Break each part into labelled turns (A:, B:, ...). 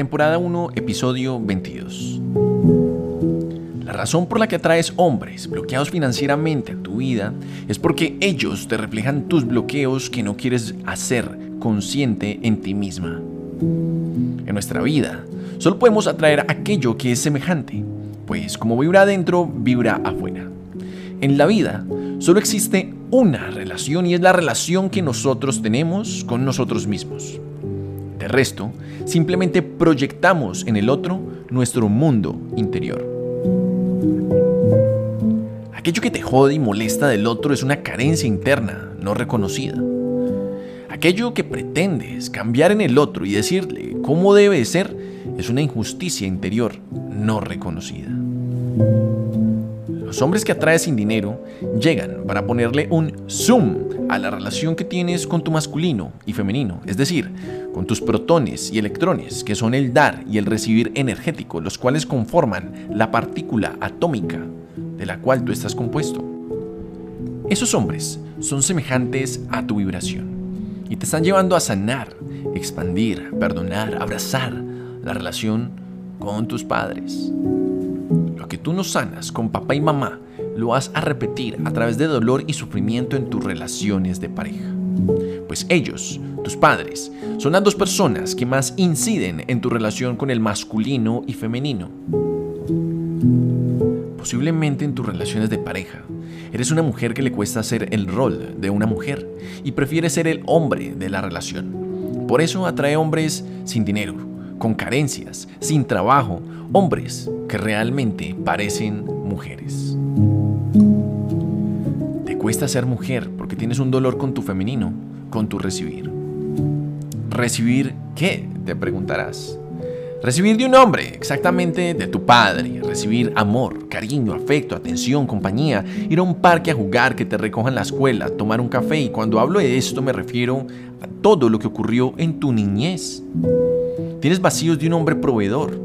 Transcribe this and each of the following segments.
A: temporada 1, episodio 22. La razón por la que atraes hombres bloqueados financieramente a tu vida es porque ellos te reflejan tus bloqueos que no quieres hacer consciente en ti misma. En nuestra vida, solo podemos atraer aquello que es semejante, pues como vibra adentro, vibra afuera. En la vida, solo existe una relación y es la relación que nosotros tenemos con nosotros mismos. De resto, simplemente proyectamos en el otro nuestro mundo interior. Aquello que te jode y molesta del otro es una carencia interna no reconocida. Aquello que pretendes cambiar en el otro y decirle cómo debe ser es una injusticia interior no reconocida. Los hombres que atraes sin dinero llegan para ponerle un zoom a la relación que tienes con tu masculino y femenino, es decir, con tus protones y electrones, que son el dar y el recibir energético, los cuales conforman la partícula atómica de la cual tú estás compuesto. Esos hombres son semejantes a tu vibración y te están llevando a sanar, expandir, perdonar, abrazar la relación con tus padres que tú no sanas con papá y mamá, lo vas a repetir a través de dolor y sufrimiento en tus relaciones de pareja. Pues ellos, tus padres, son las dos personas que más inciden en tu relación con el masculino y femenino. Posiblemente en tus relaciones de pareja, eres una mujer que le cuesta hacer el rol de una mujer y prefiere ser el hombre de la relación. Por eso atrae hombres sin dinero, con carencias, sin trabajo, hombres que realmente parecen mujeres. Cuesta ser mujer porque tienes un dolor con tu femenino, con tu recibir. ¿Recibir qué? Te preguntarás. Recibir de un hombre, exactamente de tu padre, recibir amor, cariño, afecto, atención, compañía, ir a un parque a jugar, que te recojan la escuela, tomar un café y cuando hablo de esto me refiero a todo lo que ocurrió en tu niñez. Tienes vacíos de un hombre proveedor,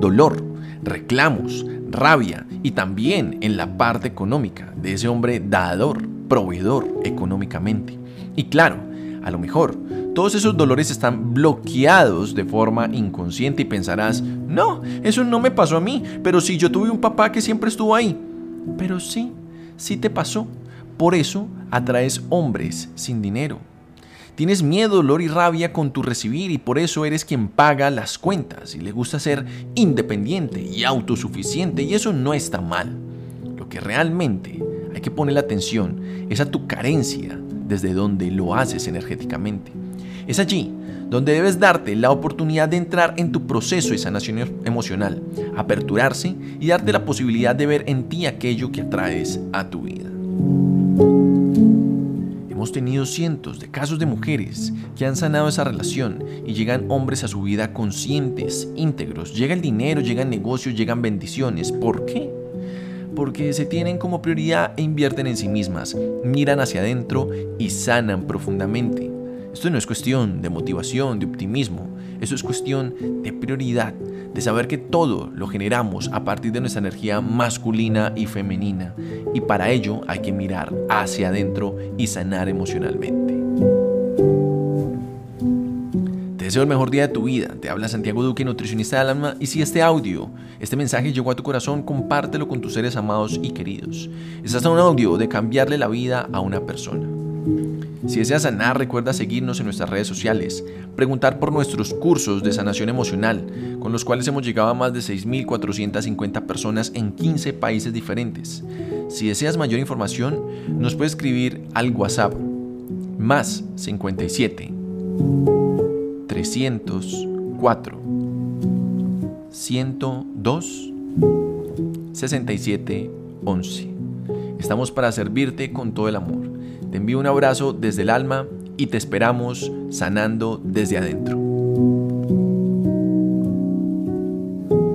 A: dolor, reclamos, rabia y también en la parte económica de ese hombre dador, proveedor económicamente. Y claro, a lo mejor todos esos dolores están bloqueados de forma inconsciente y pensarás, no, eso no me pasó a mí, pero sí yo tuve un papá que siempre estuvo ahí. Pero sí, sí te pasó. Por eso atraes hombres sin dinero Tienes miedo, dolor y rabia con tu recibir y por eso eres quien paga las cuentas y le gusta ser independiente y autosuficiente y eso no está mal. Lo que realmente hay que poner la atención es a tu carencia desde donde lo haces energéticamente. Es allí donde debes darte la oportunidad de entrar en tu proceso de sanación emocional, aperturarse y darte la posibilidad de ver en ti aquello que atraes a tu vida tenido cientos de casos de mujeres que han sanado esa relación y llegan hombres a su vida conscientes, íntegros. Llega el dinero, llegan negocios, llegan bendiciones. ¿Por qué? Porque se tienen como prioridad e invierten en sí mismas, miran hacia adentro y sanan profundamente. Esto no es cuestión de motivación, de optimismo, eso es cuestión de prioridad, de saber que todo lo generamos a partir de nuestra energía masculina y femenina. Y para ello hay que mirar hacia adentro y sanar emocionalmente. Te deseo el mejor día de tu vida. Te habla Santiago Duque, nutricionista del alma. Y si este audio, este mensaje llegó a tu corazón, compártelo con tus seres amados y queridos. Es hasta un audio de cambiarle la vida a una persona. Si deseas sanar, recuerda seguirnos en nuestras redes sociales, preguntar por nuestros cursos de sanación emocional, con los cuales hemos llegado a más de 6.450 personas en 15 países diferentes. Si deseas mayor información, nos puedes escribir al WhatsApp más 57 304 102 67 11. Estamos para servirte con todo el amor. Te envío un abrazo desde el alma y te esperamos sanando desde adentro.